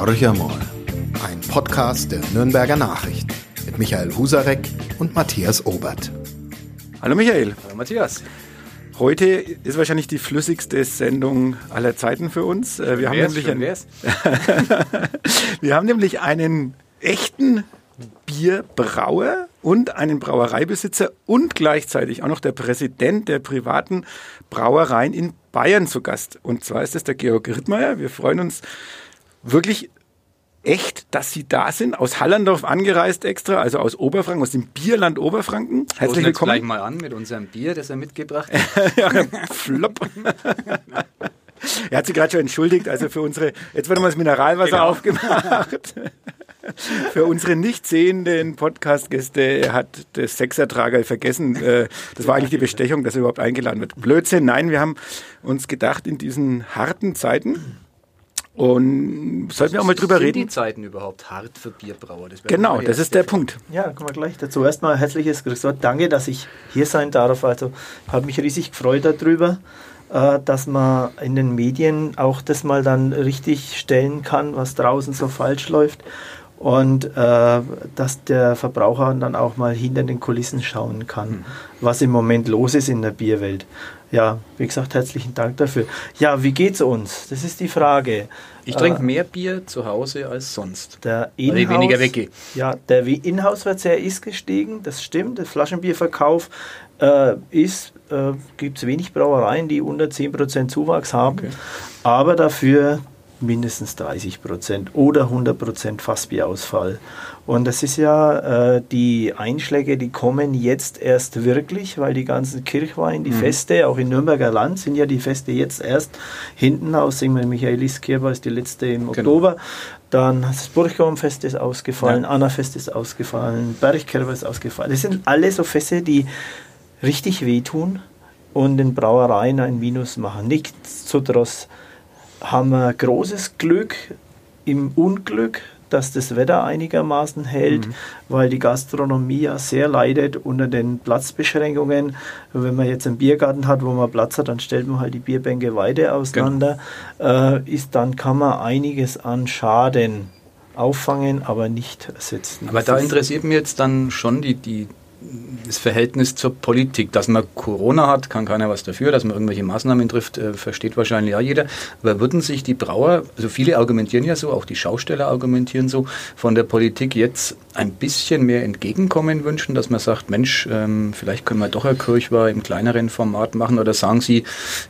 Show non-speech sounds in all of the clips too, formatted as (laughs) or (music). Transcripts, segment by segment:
Horcher ein Podcast der Nürnberger Nachricht mit Michael Husarek und Matthias Obert. Hallo Michael. Hallo Matthias. Heute ist wahrscheinlich die flüssigste Sendung aller Zeiten für uns. Äh, wir haben, nämlich einen, (laughs) wir haben nämlich einen echten Bierbrauer und einen Brauereibesitzer und gleichzeitig auch noch der Präsident der privaten Brauereien in Bayern zu Gast. Und zwar ist es der Georg Rittmeier. Wir freuen uns wirklich echt, dass Sie da sind, aus Hallandorf angereist extra, also aus Oberfranken, aus dem Bierland Oberfranken. Herzlich willkommen. gleich mal an mit unserem Bier, das er mitgebracht hat. (laughs) ja, flop. er hat sich gerade schon entschuldigt, also für unsere, jetzt wird mal das Mineralwasser genau. aufgemacht. Für unsere nicht sehenden Podcast-Gäste hat das Sechsertrager vergessen. Äh, das war eigentlich die Bestechung, dass er überhaupt eingeladen wird. Blödsinn, nein, wir haben uns gedacht, in diesen harten Zeiten, und sollten wir auch mal drüber sind reden? die Zeiten überhaupt hart für Bierbrauer? Das genau, das ist der Punkt. Ja, kommen wir gleich dazu. Erstmal herzliches Grüß. Danke, dass ich hier sein darf. Also, habe mich riesig gefreut darüber, äh, dass man in den Medien auch das mal dann richtig stellen kann, was draußen so falsch läuft. Und äh, dass der Verbraucher dann auch mal hinter den Kulissen schauen kann, mhm. was im Moment los ist in der Bierwelt. Ja, wie gesagt, herzlichen Dank dafür. Ja, wie geht's uns? Das ist die Frage. Ich trinke äh, mehr Bier zu Hause als sonst. Der weil ich weniger weggehe. Ja, der Inhouse-Verzehr ist gestiegen, das stimmt. Der Flaschenbierverkauf äh, ist, äh, gibt es wenig Brauereien, die unter 10% Zuwachs haben. Okay. Aber dafür mindestens 30 Prozent oder 100 Prozent Fassbierausfall. Und das ist ja äh, die Einschläge, die kommen jetzt erst wirklich, weil die ganzen Kirchweih, die mhm. Feste, auch in Nürnberger Land sind ja die Feste jetzt erst hinten aus. Singen wir, Michaeliskirche ist die letzte im genau. Oktober. Dann das Burgbaumfest ist ausgefallen, ja. Annafest ist ausgefallen, Bergkerber ist ausgefallen. Das sind alle so Feste, die richtig wehtun und den Brauereien ein Minus machen. Nichtsdestotrotz haben wir großes Glück im Unglück, dass das Wetter einigermaßen hält, mhm. weil die Gastronomie ja sehr leidet unter den Platzbeschränkungen. Wenn man jetzt einen Biergarten hat, wo man Platz hat, dann stellt man halt die Bierbänke weiter auseinander. Genau. Äh, ist, dann kann man einiges an Schaden auffangen, aber nicht ersetzen. Aber da interessiert mich jetzt dann schon die, die das Verhältnis zur Politik. Dass man Corona hat, kann keiner was dafür. Dass man irgendwelche Maßnahmen trifft, äh, versteht wahrscheinlich auch jeder. Aber würden sich die Brauer, also viele argumentieren ja so, auch die Schausteller argumentieren so, von der Politik jetzt ein bisschen mehr Entgegenkommen wünschen, dass man sagt, Mensch, ähm, vielleicht können wir doch eine Kirchweih im kleineren Format machen oder sagen Sie,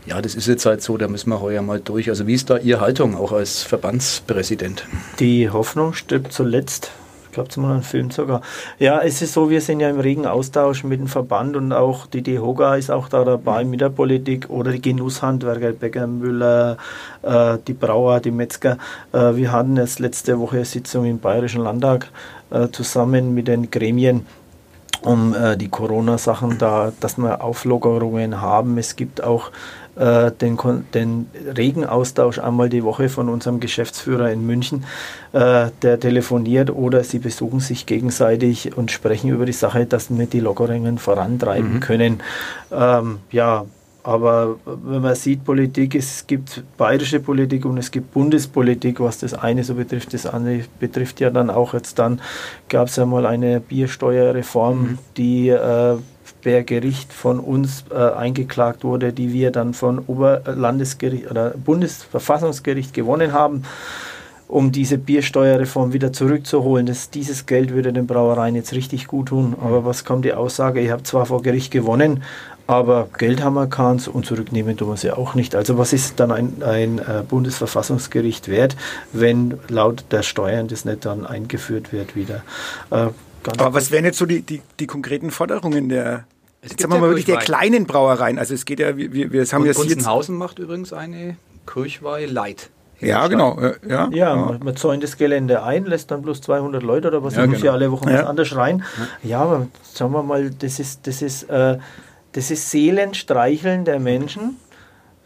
ja, das ist jetzt halt so, da müssen wir heuer mal durch. Also wie ist da Ihre Haltung auch als Verbandspräsident? Die Hoffnung stirbt zuletzt glaube, zum einen Film sogar. Ja, es ist so, wir sind ja im regen Austausch mit dem Verband und auch die DEHOGA ist auch da dabei mit der Politik oder die Genusshandwerker, Bäcker, Müller, äh, die Brauer, die Metzger. Äh, wir hatten jetzt letzte Woche eine Sitzung im Bayerischen Landtag äh, zusammen mit den Gremien um äh, die Corona-Sachen da, dass wir Auflockerungen haben. Es gibt auch äh, den, den regen Austausch einmal die Woche von unserem Geschäftsführer in München, äh, der telefoniert oder sie besuchen sich gegenseitig und sprechen über die Sache, dass wir die Lockerungen vorantreiben mhm. können. Ähm, ja, aber wenn man sieht, Politik, es gibt bayerische Politik und es gibt Bundespolitik, was das eine so betrifft, das andere betrifft ja dann auch jetzt dann, gab es ja mal eine Biersteuerreform, mhm. die äh, Gericht von uns äh, eingeklagt wurde, die wir dann von Oberlandesgericht oder Bundesverfassungsgericht gewonnen haben, um diese Biersteuerreform wieder zurückzuholen. Das, dieses Geld würde den Brauereien jetzt richtig gut tun. Aber was kommt die Aussage? Ihr habt zwar vor Gericht gewonnen, aber Geld haben wir keins und zurücknehmen tun wir sie auch nicht. Also was ist dann ein, ein äh, Bundesverfassungsgericht wert, wenn laut der Steuern das nicht dann eingeführt wird wieder? Äh, aber was wären jetzt so die, die, die konkreten Forderungen der, es jetzt sagen wir mal wirklich der kleinen Brauereien? Also es geht ja, wir, wir haben jetzt Gunzenhausen macht übrigens eine Kirchweih Light. Ja, genau. Ja, ja, Man, man zäunt das Gelände ein, lässt dann bloß 200 Leute oder was, ja, muss genau. ja alle Wochen ja. was anderes rein. Ja. ja, aber sagen wir mal, das ist, das ist, äh, das ist Seelenstreicheln der Menschen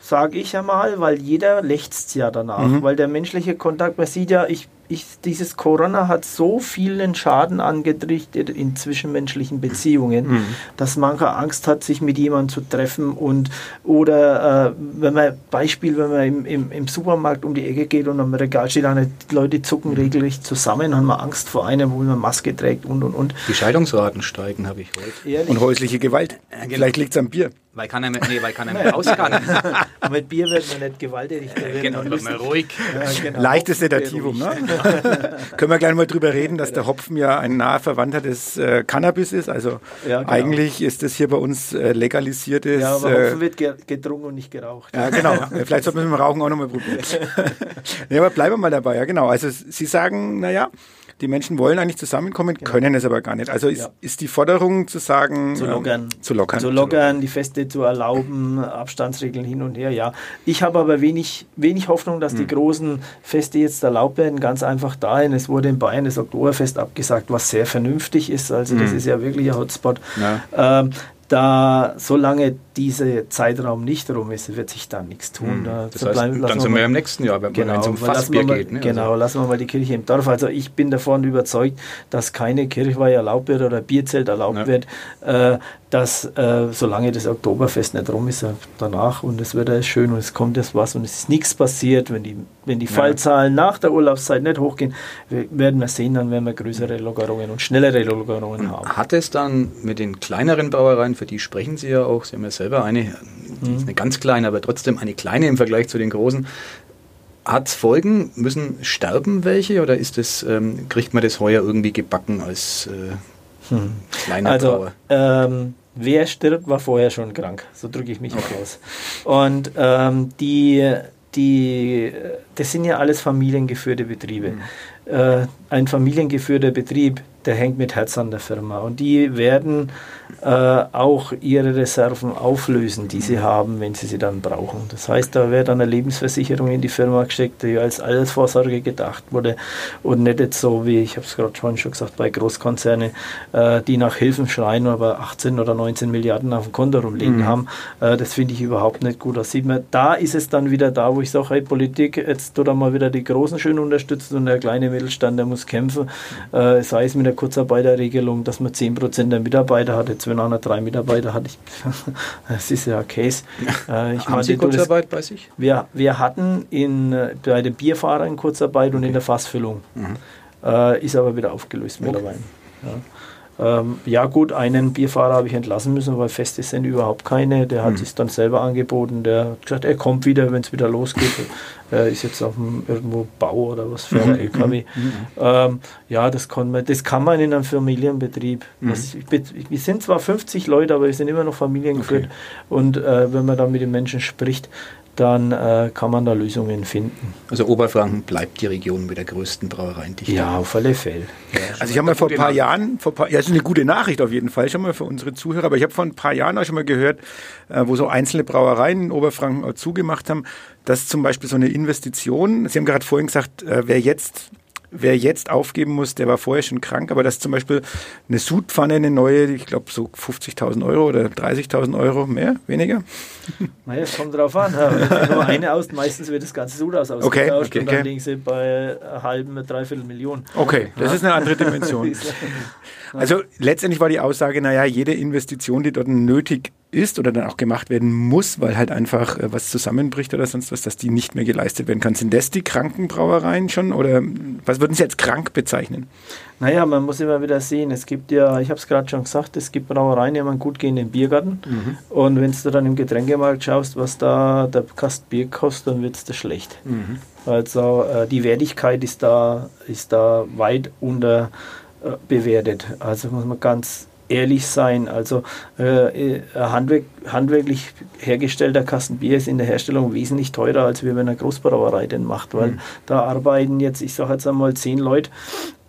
sage ich ja mal, weil jeder lechzt ja danach, mhm. weil der menschliche Kontakt, man sieht ja, ich ich, dieses Corona hat so vielen Schaden angerichtet in zwischenmenschlichen Beziehungen, mhm. dass mancher Angst hat, sich mit jemandem zu treffen und oder äh, wenn man Beispiel, wenn man im, im, im, Supermarkt um die Ecke geht und am Regal steht, eine, die Leute zucken mhm. regelrecht zusammen, haben wir Angst vor einem, wo man Maske trägt und und und. Die Scheidungsraten steigen, habe ich heute. Ehrlich? Und häusliche Gewalt. Äh, genau. Vielleicht liegt es am Bier. Weil kann er mehr, nee, weil kann er (laughs) mehr ausgang. mit Bier wird man nicht gewalttätig. Genau, wird man ruhig. Ja, genau. Leichtes Sedativum, ne? (laughs) Können wir gleich mal drüber reden, dass der Hopfen ja ein naher Verwandter des äh, Cannabis ist. Also ja, genau. eigentlich ist das hier bei uns äh, legalisiertes. Ja, aber äh, Hopfen wird ge getrunken und nicht geraucht. Ja, genau. (laughs) Vielleicht sollten wir mit dem Rauchen auch nochmal probieren. (laughs) ja, aber bleiben wir mal dabei. Ja, genau. Also Sie sagen, naja, die Menschen wollen eigentlich zusammenkommen, genau. können es aber gar nicht. Also ist, ja. ist die Forderung zu sagen, zu lockern. Ähm, zu lockern. Zu lockern, die Feste zu erlauben, Abstandsregeln hin und her, ja. Ich habe aber wenig, wenig Hoffnung, dass mhm. die hm. großen Feste jetzt erlaubt werden. Ganz einfach dahin, es wurde in Bayern das Oktoberfest abgesagt, was sehr vernünftig ist. Also mhm. das hm. ist ja wirklich ein Hotspot. Ja. Ähm, da solange dieser Zeitraum nicht rum ist, wird sich da nichts tun. Hm. Da das heißt, bleiben, dann sind wir im nächsten Jahr, wenn genau, es um Fassbier mal, geht. Ne? Genau, also. lassen wir mal die Kirche im Dorf. Also ich bin davon überzeugt, dass keine Kirchweih erlaubt wird oder Bierzelt erlaubt ja. wird, äh, dass äh, solange das Oktoberfest nicht rum ist, danach und es wird alles schön und es kommt jetzt was und es ist nichts passiert, wenn die, wenn die. Fallzahlen nach der Urlaubszeit nicht hochgehen, werden wir sehen, dann werden wir größere Lockerungen und schnellere Lockerungen haben. Hat es dann mit den kleineren Brauereien, für die sprechen Sie ja auch, Sie haben ja selber eine, die ist eine ganz kleine, aber trotzdem eine kleine im Vergleich zu den großen, hat es Folgen? Müssen sterben welche oder ist das, ähm, kriegt man das heuer irgendwie gebacken als äh, hm. kleiner also? Ähm, wer stirbt, war vorher schon krank. So drücke ich mich okay. aus. Und ähm, die, die, das sind ja alles familiengeführte Betriebe. Mhm. Äh, ein familiengeführter Betrieb, der hängt mit Herz an der Firma. Und die werden äh, auch ihre Reserven auflösen, die sie haben, wenn sie sie dann brauchen. Das heißt, da wird eine Lebensversicherung in die Firma gesteckt, die als Altersvorsorge gedacht wurde und nicht jetzt so wie, ich habe es gerade schon gesagt, bei Großkonzernen, äh, die nach Hilfen schreien, aber 18 oder 19 Milliarden auf dem Konto rumliegen mhm. haben. Äh, das finde ich überhaupt nicht gut. Das sieht man, da ist es dann wieder da, wo ich sage, hey, Politik, jetzt tut er mal wieder die Großen schön unterstützen und der kleine Mittelstand, der muss kämpfen. Äh, sei es mit der Kurzarbeiterregelung, dass man 10% der Mitarbeiter hat, jetzt wenn einer drei Mitarbeiter hat, ich, (laughs) das ist ja ein Case. Äh, ich Haben meine, Sie Kurzarbeit bei sich? Wir, wir hatten in, äh, bei den Bierfahrern Kurzarbeit okay. und in der Fassfüllung. Mhm. Äh, ist aber wieder aufgelöst okay. mittlerweile. Ja. Ähm, ja gut, einen Bierfahrer habe ich entlassen müssen, weil Feste sind überhaupt keine. Der hat mhm. sich dann selber angeboten. Der hat gesagt, er kommt wieder, wenn es wieder losgeht. (laughs) er ist jetzt auf dem irgendwo Bau oder was für ein mhm. LKW. Mhm. mhm. Ähm, ja, das kann, man, das kann man in einem Familienbetrieb. Das, ich, wir sind zwar 50 Leute, aber wir sind immer noch familiengeführt. Okay. Und äh, wenn man dann mit den Menschen spricht, dann äh, kann man da Lösungen finden. Also Oberfranken bleibt die Region mit der größten Brauereiendichte. Ja, auf alle Fälle. Ja, also ich habe mal vor ein paar Jahren, vor paar, ja, das ist eine gute Nachricht auf jeden Fall schon mal für unsere Zuhörer, aber ich habe vor ein paar Jahren auch schon mal gehört, äh, wo so einzelne Brauereien in Oberfranken auch zugemacht haben, dass zum Beispiel so eine Investition, Sie haben gerade vorhin gesagt, äh, wer jetzt wer jetzt aufgeben muss, der war vorher schon krank, aber dass zum Beispiel eine Sudpfanne, eine neue, ich glaube so 50.000 Euro oder 30.000 Euro, mehr, weniger? (laughs) Naja, es kommt drauf an. Wenn nur eine aus, meistens wird das ganze Sud aus (laughs) ausgetauscht okay, okay, und dann okay. liegen sie bei einer halben, dreiviertel Million. Okay, das ja. ist eine andere Dimension. (laughs) also letztendlich war die Aussage, naja, jede Investition, die dort nötig ist oder dann auch gemacht werden muss, weil halt einfach äh, was zusammenbricht oder sonst was, dass die nicht mehr geleistet werden kann. Sind das die Krankenbrauereien schon oder was würden Sie als krank bezeichnen? Naja, man muss immer wieder sehen, es gibt ja, ich habe es gerade schon gesagt, es gibt Brauereien, die haben einen gut gehenden Biergarten mhm. und wenn du dann im Getränkemarkt schaust, was da der Kasten Bier kostet, dann wird es da schlecht. Mhm. Also äh, die Wertigkeit ist da, ist da weit unter äh, bewertet. Also muss man ganz ehrlich sein. Also äh, handwerk, handwerklich hergestellter Kasten Bier ist in der Herstellung wesentlich teurer, als wenn eine Großbrauerei den macht, weil mhm. da arbeiten jetzt, ich sage jetzt einmal, zehn Leute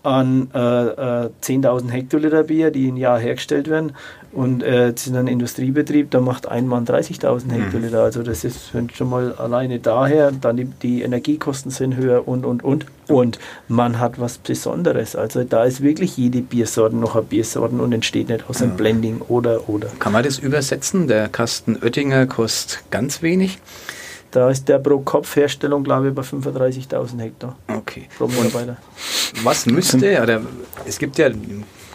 an äh, äh, 10.000 Hektoliter Bier, die im Jahr hergestellt werden. Und äh, sind ein Industriebetrieb, da macht ein Mann 30.000 mhm. Hektoliter. Mhm. Also das ist schon mal alleine daher. Dann die, die, Energiekosten sind höher und, und, und. Und man hat was Besonderes. Also da ist wirklich jede Biersorte noch eine Biersorte und entsteht nicht aus einem ja. Blending oder, oder. Kann man das übersetzen? Der Kasten Oettinger kostet ganz wenig. Da ist der pro Kopf Herstellung, glaube ich, bei 35.000 Hektar Okay. pro Mitarbeiter. Was müsste, oder es gibt ja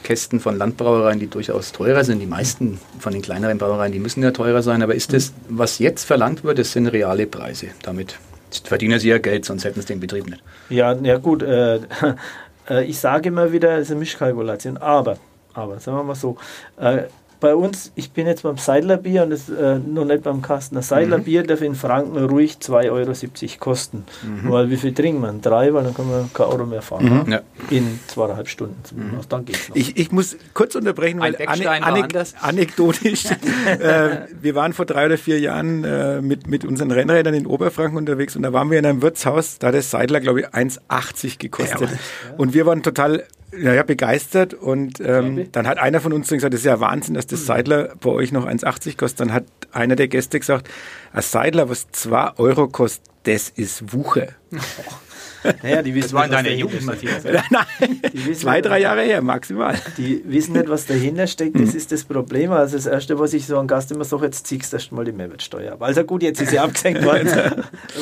Kästen von Landbrauereien, die durchaus teurer sind. Die meisten von den kleineren Brauereien, die müssen ja teurer sein. Aber ist das, was jetzt verlangt wird, das sind reale Preise. Damit verdienen sie ja Geld, sonst hätten sie den Betrieb nicht. Ja, ja gut. Äh, (laughs) äh, ich sage immer wieder, es ist eine Mischkalkulation. Aber, aber, sagen wir mal so, äh, bei uns, ich bin jetzt beim Seidlerbier und das, äh, noch nicht beim Kasten. Das Seidlerbier darf in Franken ruhig 2,70 Euro kosten. Weil wie viel trinken wir? Drei, weil dann können wir kein Auto mehr fahren. ne? Ja. In zweieinhalb Stunden. zumindest. Dann geht's noch. Ich, ich muss kurz unterbrechen, weil war anders. anekdotisch. (laughs) äh, wir waren vor drei oder vier Jahren äh, mit, mit unseren Rennrädern in Oberfranken unterwegs und da waren wir in einem Wirtshaus, da hat der Seidler, glaube ich, 1,80 gekostet. Und wir waren total naja, begeistert. Und ähm, dann hat einer von uns gesagt, das ist ja Wahnsinn, dass das Seidler bei euch noch 1,80 kostet. Dann hat einer der Gäste gesagt, ein Seidler, was 2 Euro kostet, das ist Wuche. (laughs) Naja, die wissen nicht, was dahinter Matthias. (laughs) Nein, Die wissen zwei, drei Jahre her, maximal. Die wissen nicht, was dahinter steckt, das ist das Problem. Also das Erste, was ich so an Gast immer sage, jetzt ziehst du erst mal die Mehrwertsteuer ab. Also gut, jetzt ist sie (laughs) abgesenkt worden.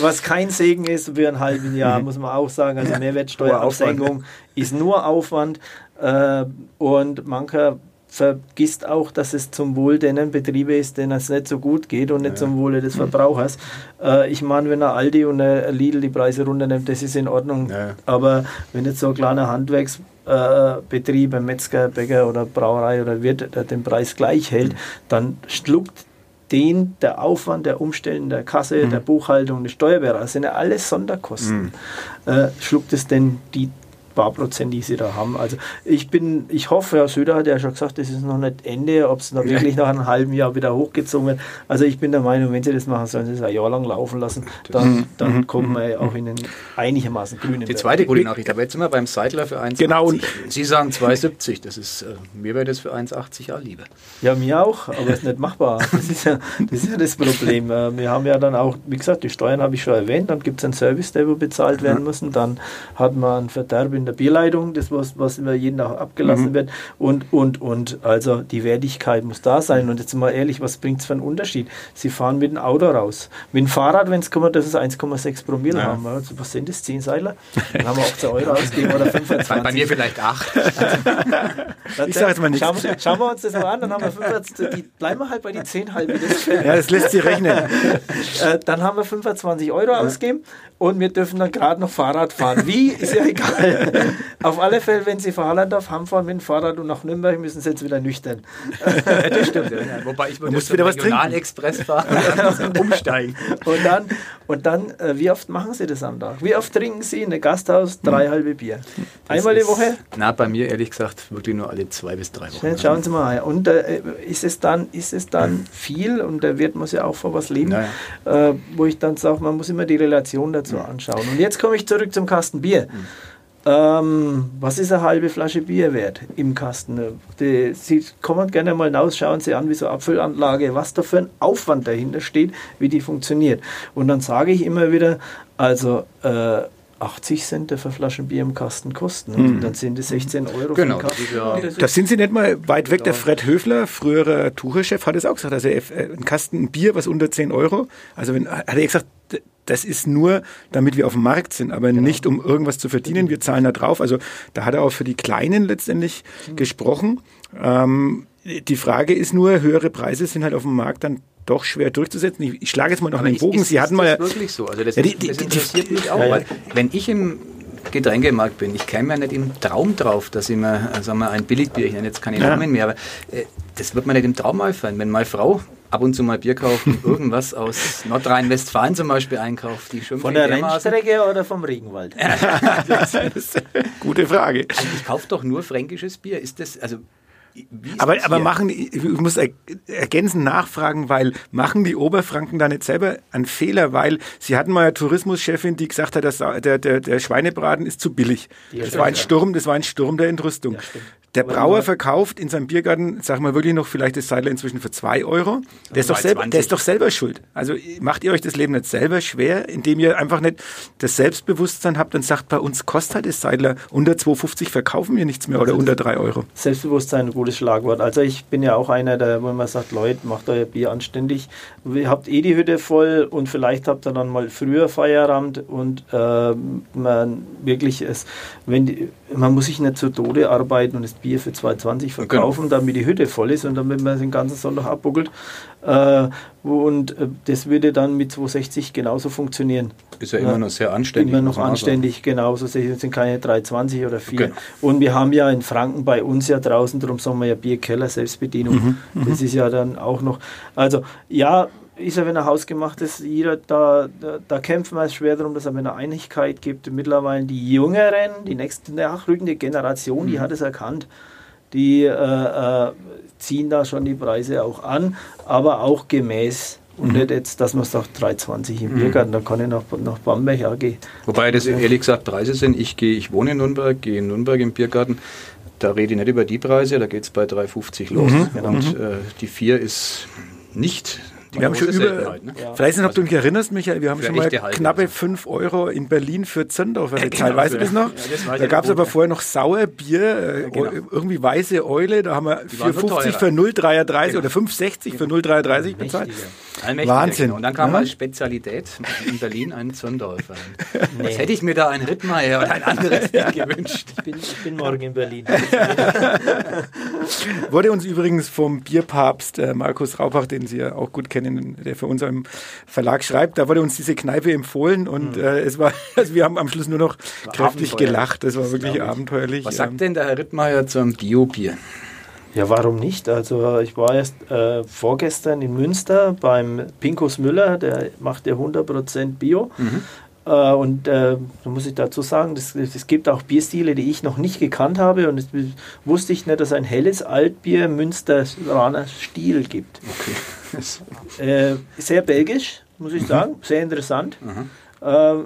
was kein Segen ist für ein halbes Jahr, muss man auch sagen. Also Mehrwertsteuerabsenkung ist nur Aufwand. Äh, und mancher vergisst auch, dass es zum Wohl denen Betriebe ist, denen es nicht so gut geht und nicht zum Wohle des Verbrauchers. Äh, ich meine, wenn ein Aldi und ein Lidl die Preise runternimmt, das ist in Ordnung. Ja. Aber wenn jetzt so ein kleiner Handwerksbetrieb, ein Metzger, Bäcker oder Brauerei oder Wirt der den Preis gleich hält, dann schluckt den der Aufwand der Umstellen der Kasse, der Buchhaltung, der Steuerberater, das sind ja alles Sonderkosten. Äh, schluckt es denn die paar Prozent, die sie da haben. Also ich bin, ich hoffe, Herr Söder hat ja schon gesagt, das ist noch nicht Ende, ob es noch wirklich nach einem halben Jahr wieder hochgezogen wird. Also ich bin der Meinung, wenn sie das machen, sollen sie es ein Jahr lang laufen lassen, dann, dann kommen wir auch in einen einigermaßen grünen Die zweite gute Nachricht, aber jetzt sind wir beim Seidler für 1,80. Genau, Sie sagen 2,70. Das ist, äh, mir wäre das für 1,80 auch lieber. Ja, mir auch, aber es ist nicht machbar. (laughs) Das ist ja das, ist ja das Problem. Äh, Wir haben ja dann auch, wie gesagt, die Steuern habe ich schon erwähnt, dann gibt es einen Service, der wo bezahlt werden muss. Dann hat man einen Verderb in der Bierleitung, das was, was immer jeden Tag abgelassen wird. Und, und, und. Also die Wertigkeit muss da sein. Und jetzt mal ehrlich, was bringt es für einen Unterschied? Sie fahren mit dem Auto raus. Mit dem Fahrrad, wenn es kommt, das ist 1,6 Promille haben. Also, was sind das? 10 Seiler? (laughs) Dann haben wir 18 Euro ausgegeben oder 25. Bei mir vielleicht 8. Dann Ich sag jetzt mal nichts. Schauen, wir- schauen wir uns das mal an, dann haben wir 25, die, bleiben wir halt bei die 10 halbe. Das wäre- Ja, das lässt sich rechnen. (laughs) äh, dann haben wir 25 Euro ausgegeben und wir dürfen dann gerade noch Fahrrad fahren. Wie, ist ja egal. Auf alle Fälle, wenn Sie vor Hallandorf heimfahren mit dem Fahrrad und nach Nürnberg, müssen Sie jetzt wieder nüchtern. das stimmt. Ja. Wobei ich zum wieder was trinken. Regionalexpress fahren und dann umsteigen. Und dann, und dann äh, wie oft machen Sie das am Tag? Wie oft trinken Sie in einem Gasthaus drei halbe Bier? Einmal die Das Woche? ist- Na, bei mir ehrlich gesagt wirklich nur alle zwei bis drei Wochen. Jetzt schauen Sie mal. Und äh, ist es dann, ist es dann viel und der Wirt muss ja auch vor was leben, äh, wo ich dann sage, man muss immer die Relation dazu anschauen. Und jetzt komme ich zurück zum Kasten Bier. Ähm, was ist eine halbe Flasche Bier wert im Kasten? Die, Sie kommen gerne mal raus, schauen Sie an, wie so eine Abfüllanlage, was da für ein Aufwand dahinter steht, wie die funktioniert. Und dann sage ich immer wieder, also äh, 80 Cent für Flaschen Bier im Kasten kosten. Und dann sind es 16 Euro für Genau, den Kasten. das sind Sie nicht mal weit weg. Der Fred Höfler, früherer Tucherchef, hat es auch gesagt. Also äh, ein Kasten Bier, was unter 10 Euro. Also wenn, hat er gesagt, das ist nur, damit wir auf dem Markt sind, aber nicht um irgendwas zu verdienen. Wir zahlen da drauf. Also da hat er auch für die Kleinen letztendlich gesprochen. Ähm, die Frage ist nur, höhere Preise sind halt auf dem Markt dann doch schwer durchzusetzen. Ich, ich schlage jetzt mal noch Aber einen ist- Bogen. ist- Sie ist hatten das mal wirklich so. Also das, Ja, die- ist- die- das interessiert die- mich auch, Ja, ja. weil wenn ich im Getränkemarkt bin, ich käme ja nicht im Traum drauf, dass ich mir, äh, sagen wir, ein Billigbier, ich nenne jetzt keine. Namen mehr, aber äh, das wird mir nicht im Traum einfallen. Wenn meine Frau ab und zu mal Bier kauft und (laughs) irgendwas aus Nordrhein-Westfalen zum Beispiel einkauft, die Von der. Rennstrecke oder vom Regenwald? (laughs) gute Frage. Also ich kaufe doch nur fränkisches Bier. Ist das, also wie ist Aber, das aber machen, ich muss er- ergänzend nachfragen, weil machen die Oberfranken da nicht selber einen Fehler, weil sie hatten mal eine Tourismuschefin, die gesagt hat, dass der, der, der Schweinebraten ist zu billig. das war ein Sturm, das war ein Sturm der Entrüstung. Der Brauer verkauft in seinem Biergarten, sag mal wirklich noch vielleicht das Seidler inzwischen für zwei Euro. Der ist, doch selber, der ist doch selber schuld. Also macht ihr euch das Leben nicht selber schwer, indem ihr einfach nicht das Selbstbewusstsein habt und sagt, bei uns kostet halt das Seidler unter 2,50 verkaufen wir nichts mehr oder Also unter 3 Euro. Selbstbewusstsein, ein gutes Schlagwort. Also ich bin ja auch einer, der, wo man sagt, Leute, macht euer Bier anständig. Ihr habt eh die Hütte voll und vielleicht habt ihr dann mal früher Feierabend und äh, man wirklich es, wenn die, man muss sich nicht zu Tode arbeiten und das Bier für 2,20 verkaufen, damit die Hütte voll ist und damit man den ganzen Sonntag abbuckelt. Äh, und äh, das würde dann mit 2,60 genauso funktionieren. Ist ja immer noch sehr anständig. Immer noch anständig, genau. So sind keine 3,20 oder 4. Genau. Und wir haben ja in Franken bei uns ja draußen, darum sagen wir ja Bierkeller, Selbstbedienung. das ist ja dann auch noch. Also, ja, ist ja, wenn er hausgemacht ist, jeder, da, da, da kämpfen wir schwer darum, dass es eine Einigkeit gibt. Mittlerweile die Jüngeren, die nächste nachrückende Generation, die hat es erkannt. Die äh, äh, ziehen da schon die Preise auch an, aber auch gemäß. Und nicht jetzt, dass man sagt, 3,20 im Biergarten, da kann ich nach, nach Bamberg auch gehen. Wobei das ehrlich gesagt Preise sind. Ich gehe, ich wohne in Nürnberg, gehe in Nürnberg im Biergarten. Da rede ich nicht über die Preise, da geht es bei 3,50 los. genau. Und äh, die 4 ist nicht die Wir haben schon über, ne? Ja. vielleicht nicht, ob du mich erinnerst, Michael, wir haben schon mal knappe also. 5 Euro in Berlin für Zöndorf genau, gezahlt. weißt du das noch? Ja, das da gab es aber vorher noch Sauerbier, äh, genau. irgendwie weiße Eule, da haben wir waren nur 4,50 für teurer. 0,33 Genau. oder 5,60 für 0,33 bezahlt. Mächtiger. Allmächtiger, Wahnsinn. Genau. Und dann kam Ja. als Spezialität in Berlin ein Zondorfer. Jetzt hätte ich mir da ein Rittmeier oder ein anderes (laughs) Bier gewünscht. Ich bin, ich bin morgen in Berlin. (laughs) Wurde uns übrigens vom Bierpapst äh, Markus Raubach, den Sie ja auch gut kennen, der für uns im Verlag schreibt, da wurde uns diese Kneipe empfohlen und äh, es war, (laughs) also wir haben am Schluss nur noch kräftig abenteuerlich. gelacht. Das war wirklich glaub ich. abenteuerlich. Was Ähm, sagt denn der Herr Rittmeier zum Bio-Bier? Ja, warum nicht? Also ich war erst äh, vorgestern in Münster beim Pinkus Müller, der macht ja 100% Bio. Äh, und äh, da muss ich dazu sagen, es gibt auch Bierstile, die ich noch nicht gekannt habe. Und es wusste ich nicht, dass es ein helles Altbier Münsteraner Stil gibt. (laughs) Äh, sehr belgisch, muss ich sagen, sehr interessant. Äh,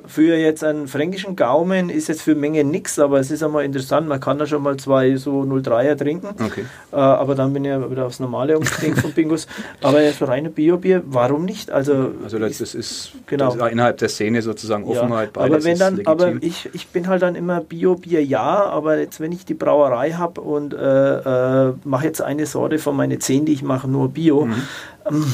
für jetzt einen fränkischen Gaumen ist jetzt für Menge nichts, aber es ist einmal interessant, man kann da schon mal zwei so 03er trinken. Okay. Äh, aber dann bin ich ja wieder aufs Normale umgestiegen von Bingus. (laughs) Aber jetzt reine Bio-Bier, warum nicht? Also, Also das, das ist Genau. das ist innerhalb der Szene sozusagen ja, Offenheit. aber beides wenn ist dann, aber ich, ich bin halt dann immer Bio-Bier ja, aber jetzt wenn ich die Brauerei habe und äh, äh, mache jetzt eine Sorte von meine 10, die ich mache, nur Bio. ähm,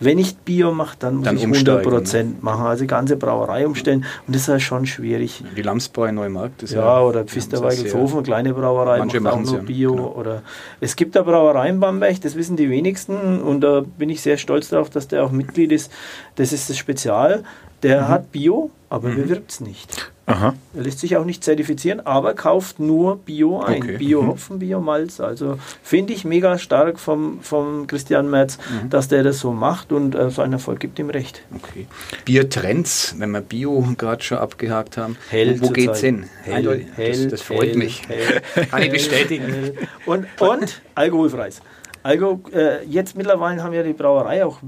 Wenn ich Bio mache, dann muss. Dann ich umsteigen, 100% ne? machen, also die ganze Brauerei umstellen und das ist halt schon schwierig. Die Lamsbräu in Neumarkt ist Ja, oder die haben Pfisterweigelshofen, kleine Brauerei, Manche macht auch nur ja, Bio. genau. Oder es gibt eine Brauerei in Bamberg, das wissen die wenigsten und da bin ich sehr stolz darauf, dass der auch Mitglied ist. Das ist das Spezial. Der Mhm. hat Bio, aber bewirbt es nicht. Aha. Er lässt sich auch nicht zertifizieren, aber kauft nur Bio ein. Okay. Bio-Hopfen, Bio-Malz. Also finde ich mega stark vom, vom Christian Merz, Mhm. dass der das so macht und äh, so ein Erfolg gibt ihm recht. Okay. Biertrends, wenn wir Bio gerade schon abgehakt haben. Hell wo geht's Zeit. hin? Hell, hell, das, das freut hell, mich. hell, (laughs) Kann ich bestätigen. Und, und (laughs) alkoholfreies. Alko, äh, jetzt mittlerweile haben wir die Brauerei auch,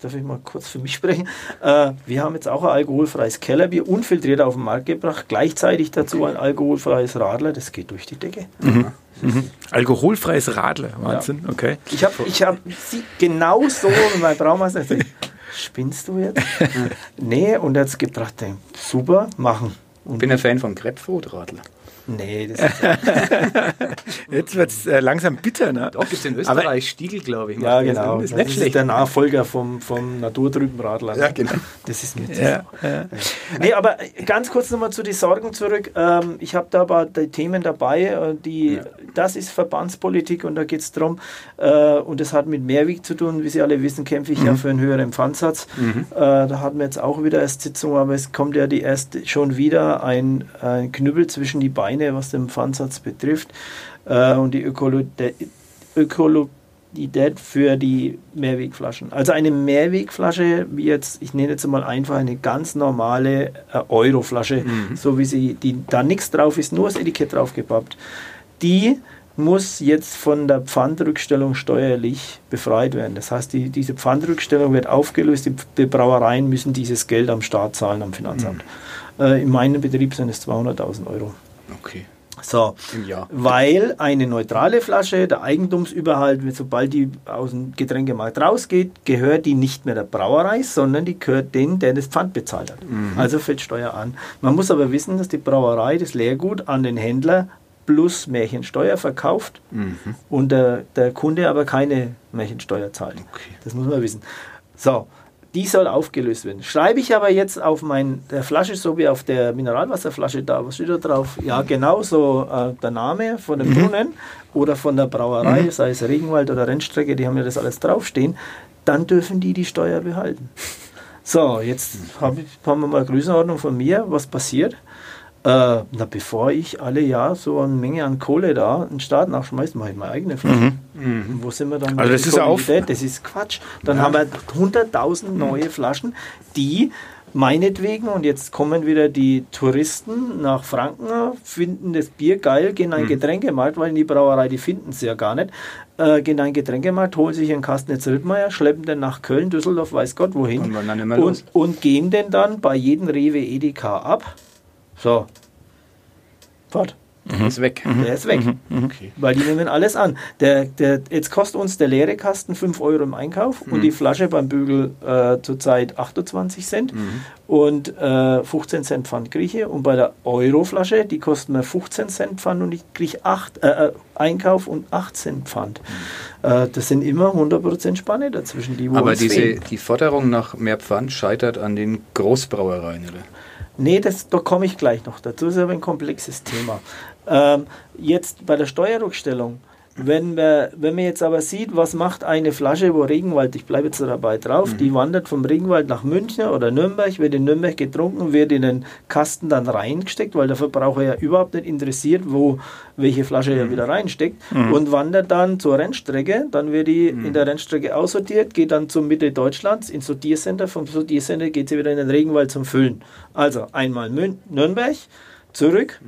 darf ich mal kurz für mich sprechen, äh, wir haben jetzt auch ein alkoholfreies Kellerbier unfiltriert auf den Markt gebracht, gleichzeitig dazu ein alkoholfreies Radler, das geht durch die Decke. Alkoholfreies Radler, Wahnsinn, okay. Ich habe ich hab sie genau so mein Braumeister gesagt, spinnst du jetzt? (laughs) nee, und es gebracht, super, machen. Ich Und bin ein Fan von Grapefruit-Radler. Nee, das ist (laughs) Jetzt wird es äh, langsam bitter, ne? Doch, gibt es in Österreich Stiegel, glaube ich. Ja, genau. ne? Das Das ist nicht schlecht. der Nachfolger vom, vom Naturtrübenradler. Ja, genau. Das ist mit Ja, ja. Nee, aber ganz kurz nochmal zu den Sorgen zurück. Ähm, ich habe da aber die Themen dabei, äh, die, das ist Verbandspolitik und da geht es darum, äh, und das hat mit Mehrweg zu tun, wie Sie alle wissen, kämpfe ich ja für einen höheren Pfandsatz. Äh, da hatten wir jetzt auch wieder erst Sitzung, aber es kommt ja die erst schon wieder ein, ein Knüppel zwischen die Beine, was den Pfandsatz betrifft äh, und die Ökolo Ökologität für die Mehrwegflaschen. Also eine Mehrwegflasche, wie jetzt, ich nenne jetzt mal einfach eine ganz normale äh, Euroflasche, so wie sie, die da nichts drauf ist, nur das Etikett draufgepappt, die muss jetzt von der Pfandrückstellung steuerlich befreit werden. Das heißt, die, diese Pfandrückstellung wird aufgelöst, die, Brauereien müssen dieses Geld am Staat zahlen, am Finanzamt. Äh, in meinem Betrieb sind es 200.000 Euro. Okay. So, weil eine neutrale Flasche, der Eigentumsüberhalt, sobald die aus dem Getränkemarkt rausgeht, gehört die nicht mehr der Brauerei, sondern die gehört den, der das Pfand bezahlt hat. Also fällt Steuer an. Man muss aber wissen, dass die Brauerei das Leergut an den Händler plus Märchensteuer verkauft und der, der Kunde aber keine Märchensteuer zahlt. Das muss man wissen. So, die soll aufgelöst werden. Schreibe ich aber jetzt auf mein, der Flasche, so wie auf der Mineralwasserflasche da, was steht da drauf? Ja, genau so äh, der Name von dem Brunnen oder von der Brauerei, sei es Regenwald oder Rennstrecke, die haben ja das alles draufstehen, dann dürfen die die Steuer behalten. So, jetzt hab ich, haben wir mal Größenordnung von mir, was passiert. Äh, na, bevor ich alle Jahr so eine Menge an Kohle da in den Staat nachschmeiße, mache ich meine eigene Flasche. Und Wo sind wir dann? Also mit das ist ja auf-? Das ist Quatsch. Dann haben wir 100.000 neue Flaschen, die meinetwegen, und jetzt kommen wieder die Touristen nach Franken, finden das Bier geil, gehen in einen Getränkemarkt, weil in die Brauerei, die finden es ja gar nicht, äh, gehen in einen Getränkemarkt, holen sich einen Kasten jetzt Rittmeier, schleppen den nach Köln, Düsseldorf, weiß Gott wohin Und und, und gehen den dann bei jedem Rewe Edeka ab. So. Fort. Ist weg. Der ist weg. Okay. Weil die nehmen alles an. Der, der, jetzt kostet uns der leere Kasten 5 Euro im Einkauf und die Flasche beim Bügel äh, zurzeit 28 Cent und äh, 15 Cent Pfand Grieche. Und bei der Euroflasche, die kostet mir 15 Cent Pfand und ich kriege 8, äh, äh, Einkauf und 18 Pfand. Äh, das sind immer 100% Spanne dazwischen, die wo Aber diese, fehlen. die Forderung nach mehr Pfand scheitert an den Großbrauereien, oder? Nee, das, da komme ich gleich noch dazu. Das ist aber ein komplexes Thema. Ähm, jetzt bei der Steuerrückstellung, wenn man, wenn man jetzt aber sieht, was macht eine Flasche, wo Regenwald, ich bleibe jetzt dabei drauf, die wandert vom Regenwald nach München oder Nürnberg, wird in Nürnberg getrunken, wird in den Kasten dann reingesteckt, weil der Verbraucher ja überhaupt nicht interessiert, wo welche Flasche er wieder reinsteckt und wandert dann zur Rennstrecke, dann wird die in der Rennstrecke aussortiert, geht dann zur Mitte Deutschlands ins Sortiercenter, vom Sortiercenter geht sie wieder in den Regenwald zum Füllen. Also einmal Mün Nürnberg, zurück,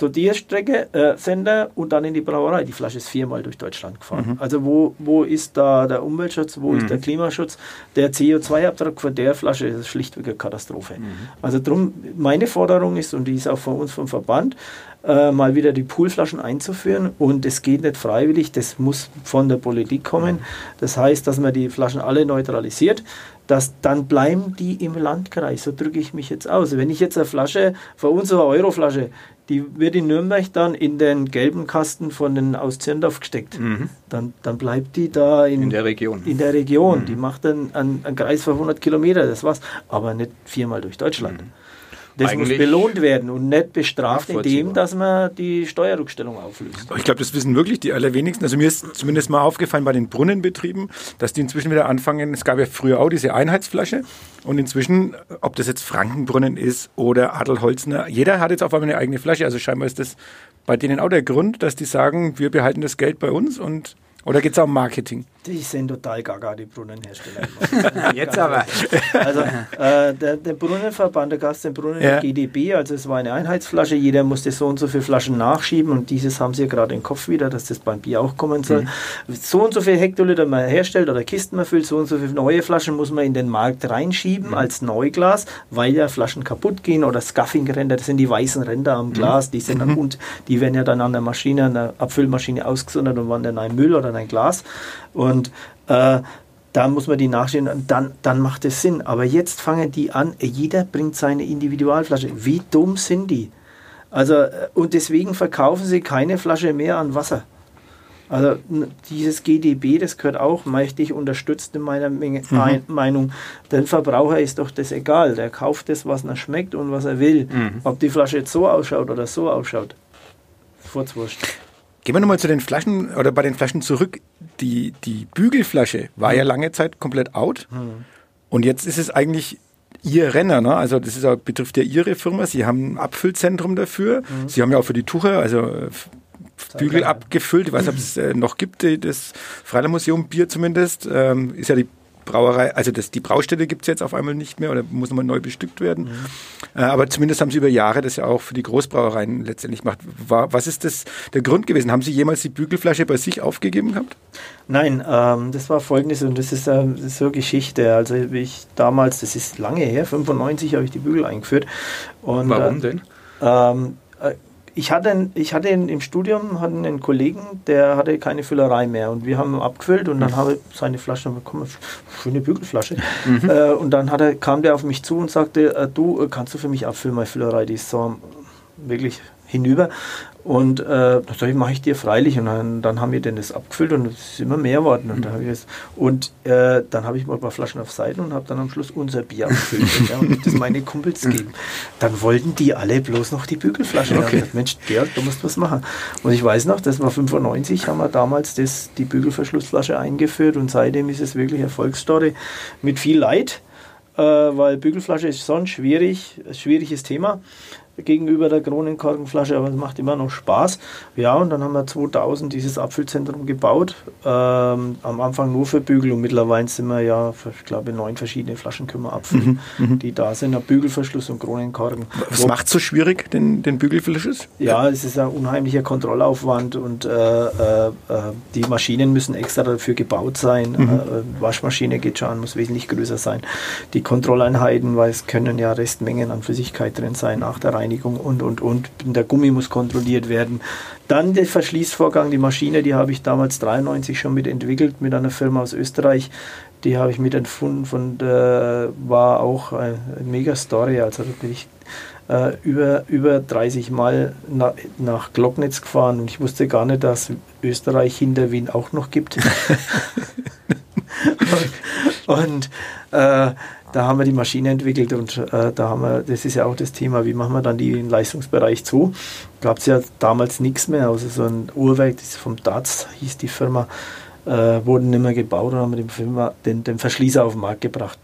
Sortierstrecke, äh, Sender und dann in die Brauerei. Die Flasche ist viermal durch Deutschland gefahren. Also wo, wo ist da der Umweltschutz, wo ist der Klimaschutz? Der CO2-Abdruck von der Flasche ist schlichtweg eine Katastrophe. Also drum, meine Forderung ist, und die ist auch von uns vom Verband, äh, mal wieder die Poolflaschen einzuführen und es geht nicht freiwillig, das muss von der Politik kommen. Das heißt, dass man die Flaschen alle neutralisiert, dass dann bleiben die im Landkreis. So drücke ich mich jetzt aus. Wenn ich jetzt eine Flasche, von uns eine Euroflasche, die wird in Nürnberg dann in den gelben Kasten von den aus Zirndorf gesteckt. Dann, dann bleibt die da in, In der Region. in der Region. Die macht dann einen, einen Kreis von 100 Kilometer, das war's. Aber nicht viermal durch Deutschland. Das muss belohnt werden und nicht bestraft, indem dass man die Steuerrückstellung auflöst. Ich glaube, das wissen wirklich die allerwenigsten. Also mir ist zumindest mal aufgefallen bei den Brunnenbetrieben, dass die inzwischen wieder anfangen. Es gab ja früher auch diese Einheitsflasche und inzwischen, ob das jetzt Frankenbrunnen ist oder Adelholzner, jeder hat jetzt auf einmal eine eigene Flasche. Also scheinbar ist das bei denen auch der Grund, dass die sagen, wir behalten das Geld bei uns und oder geht es auch um Marketing? Die sind total gaga, die Brunnenhersteller. (laughs) Jetzt aber. Also äh, der, der Brunnenverband, der Gast den Brunnen Ja. GDB, also es war eine Einheitsflasche, jeder musste so und so viele Flaschen nachschieben und dieses haben sie ja gerade im Kopf wieder, dass das beim Bier auch kommen soll. So und so viel Hektoliter man herstellt oder Kisten man füllt, so und so viele neue Flaschen muss man in den Markt reinschieben als Neuglas, weil ja Flaschen kaputt gehen oder Scuffing-Ränder, das sind die weißen Ränder am Glas, die sind dann und die werden ja dann an der Maschine, an der Abfüllmaschine ausgesondert und wandern in ein Müll oder in ein Glas. Und äh, da muss man die nachstellen und dann, dann macht es Sinn. Aber jetzt fangen die an, jeder bringt seine Individualflasche. Wie dumm sind die? Also, äh, und deswegen verkaufen sie keine Flasche mehr an Wasser. Also dieses GDB, das gehört auch mächtig unterstützt in meiner Menge, Ein- Meinung. Den Verbraucher ist doch das egal. Der kauft das, was er schmeckt und was er will. Ob die Flasche jetzt so ausschaut oder so ausschaut. Furzwurscht. Gehen wir nochmal zu den Flaschen oder bei den Flaschen zurück. Die, die Bügelflasche war ja lange Zeit komplett out. Und jetzt ist es eigentlich Ihr Renner, ne? also das ist auch, betrifft ja Ihre Firma. Sie haben ein Abfüllzentrum dafür. Sie haben ja auch für die Tucher, also äh, Bügel abgefüllt. Ich weiß nicht, ob es äh, noch gibt, die- das Freilermuseum Bier zumindest. Ähm, ist ja die Brauerei, also das, die Braustelle gibt es jetzt auf einmal nicht mehr oder muss nochmal neu bestückt werden. Äh, aber zumindest haben Sie über Jahre das ja auch für die Großbrauereien letztendlich gemacht. War, was ist das der Grund gewesen? Haben Sie jemals die Bügelflasche bei sich aufgegeben gehabt? Nein, ähm, das war folgendes und das ist, äh, das ist so Geschichte. Also wie ich damals, das ist lange her, 95 habe ich die Bügel eingeführt. Und, Warum äh, denn? Ähm, äh, ich hatte, ich hatte im Studium hatten einen Kollegen, der hatte keine Füllerei mehr und wir haben abgefüllt und dann habe ich seine Flasche bekommen, schöne Bügelflasche. Mhm. Äh, und dann hat er, kam der auf mich zu und sagte, äh, du, äh, kannst du für mich abfüllen, meine Füllerei, die ist so wirklich hinüber. Und äh, das mache ich dir freilich. Und dann, dann haben wir denn das abgefüllt und es ist immer mehr geworden. Und, mhm. da ich es, und äh, dann habe ich mal ein paar Flaschen auf Seiten und habe dann am Schluss unser Bier abgefüllt (laughs) ja, und das meine Kumpels mhm. geben. Dann wollten die alle bloß noch die Bügelflasche. Okay. Haben. Mensch, Georg, du musst was machen. Und ich weiß noch, das war 95, haben wir damals das, die Bügelverschlussflasche eingeführt und seitdem ist es wirklich Erfolgsstory mit viel Leid, äh, weil Bügelflasche ist so ein schwierig, schwieriges Thema gegenüber der Kronenkorkenflasche, aber es macht immer noch Spaß. Ja, und dann haben wir 2000 dieses Abfüllzentrum gebaut. Ähm, am Anfang nur für Bügel und mittlerweile sind wir ja, für, ich glaube, neun verschiedene Flaschen können wir abfüllen, mhm, die da sind. Ein Bügelverschluss und Kronenkorken. Was macht so schwierig, den, den Bügelverschluss? Ja, es ist ein unheimlicher Kontrollaufwand und äh, äh, äh, die Maschinen müssen extra dafür gebaut sein. Mhm. Äh, Waschmaschine geht schon an, muss wesentlich größer sein. Die Kontrolleinheiten, weil es können ja Restmengen an Flüssigkeit drin sein nach der Reinigung Reinigung und, und, und. Der Gummi muss kontrolliert werden. Dann der Verschließvorgang, die Maschine, die habe ich damals 93 schon mit entwickelt mit einer Firma aus Österreich. Die habe ich mit entfunden von der, war auch eine mega Story. Also da bin ich äh, über, über 30 Mal na, nach Glocknitz gefahren und ich wusste gar nicht, dass Österreich hinter Wien auch noch gibt. und, (laughs) (laughs) und äh, da haben wir die Maschine entwickelt und äh, da haben wir, das ist ja auch das Thema, wie machen wir dann den Leistungsbereich zu? Gab es ja damals nichts mehr, also so ein Uhrwerk, das vom DATS hieß die Firma, äh, wurden nicht mehr gebaut und haben den, Firma, den, den Verschließer auf den Markt gebracht.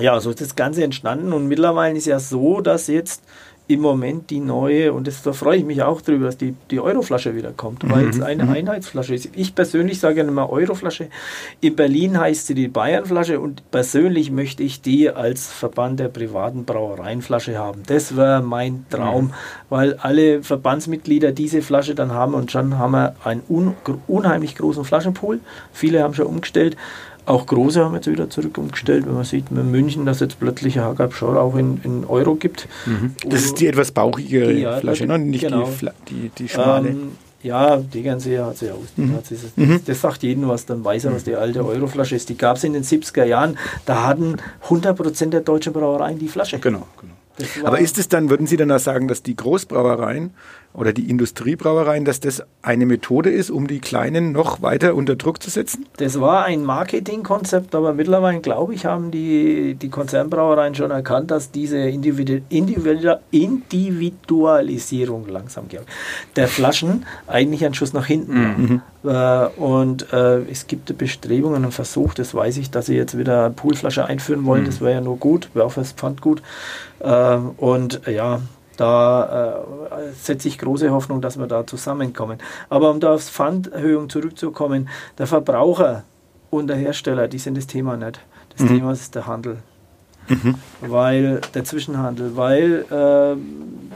Ja, so ist das Ganze entstanden und mittlerweile ist ja so, dass jetzt im Moment die neue, und das, da freue ich mich auch drüber, dass die, die Euroflasche wieder kommt, mhm. weil es eine mhm. Einheitsflasche ist. Ich persönlich sage ja immer Euroflasche. In Berlin heißt sie die Bayernflasche und persönlich möchte ich die als Verband der privaten Brauereienflasche haben. Das wäre mein Traum, mhm. weil alle Verbandsmitglieder diese Flasche dann haben und schon haben wir einen un unheimlich großen Flaschenpool. Viele haben schon umgestellt. Auch große haben jetzt wieder zurück umgestellt, wenn man sieht in München, dass jetzt plötzlich Hagab Schor auch in, in Euro gibt. Mhm. Das ist die etwas bauchige die, ja, Flasche, ne? nicht genau. die, die, die schmale. Ähm, ja, die ganze hat sie aus. Mhm. Hat sie, das, mhm. das, sagt jeden was, dann weiß er, was die alte Euroflasche ist. Die gab es in den 70er Jahren, da hatten 100% der deutschen Brauereien die Flasche. Genau, genau. Aber ist es dann, würden Sie dann auch sagen, dass die Großbrauereien oder die Industriebrauereien, dass das eine Methode ist, um die Kleinen noch weiter unter Druck zu setzen? Das war ein Marketingkonzept, aber mittlerweile, glaube ich, haben die, die Konzernbrauereien schon erkannt, dass diese Individu Individu Individualisierung langsam der Flaschen eigentlich ein Schuss nach hinten mhm. Äh, und äh, es gibt Bestrebungen und Versuch, das weiß ich, dass sie jetzt wieder eine Poolflasche einführen wollen. Mhm. Das wäre ja nur gut, wäre auch fürs Pfand gut. Äh, und ja, da äh, setze ich große Hoffnung, dass wir da zusammenkommen. Aber um da aufs Pfanderhöhung zurückzukommen, der Verbraucher und der Hersteller, die sind das Thema nicht. Das mhm. Thema ist der Handel. Mhm. Weil der Zwischenhandel, weil äh,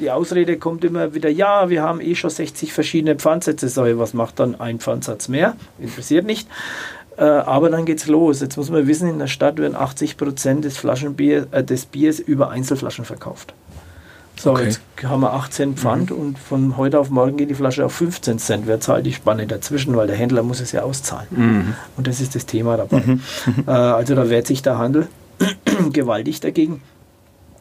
die Ausrede kommt immer wieder, ja, wir haben eh schon 60 verschiedene Pfandsätze. Ich, was macht dann ein Pfandsatz mehr? Interessiert nicht. Äh, aber dann geht's los. Jetzt muss man wissen, in der Stadt werden 80 Prozent des, Flaschenbier, äh, des Biers über Einzelflaschen verkauft. So, okay. jetzt haben wir 18 Pfand mhm. und von heute auf morgen geht die Flasche auf 15 Cent. Wer zahlt die Spanne dazwischen? Weil der Händler muss es ja auszahlen. Mhm. Und das ist das Thema dabei. Mhm. Äh, also da wehrt sich der Handel (clears throat) gewaltig dagegen.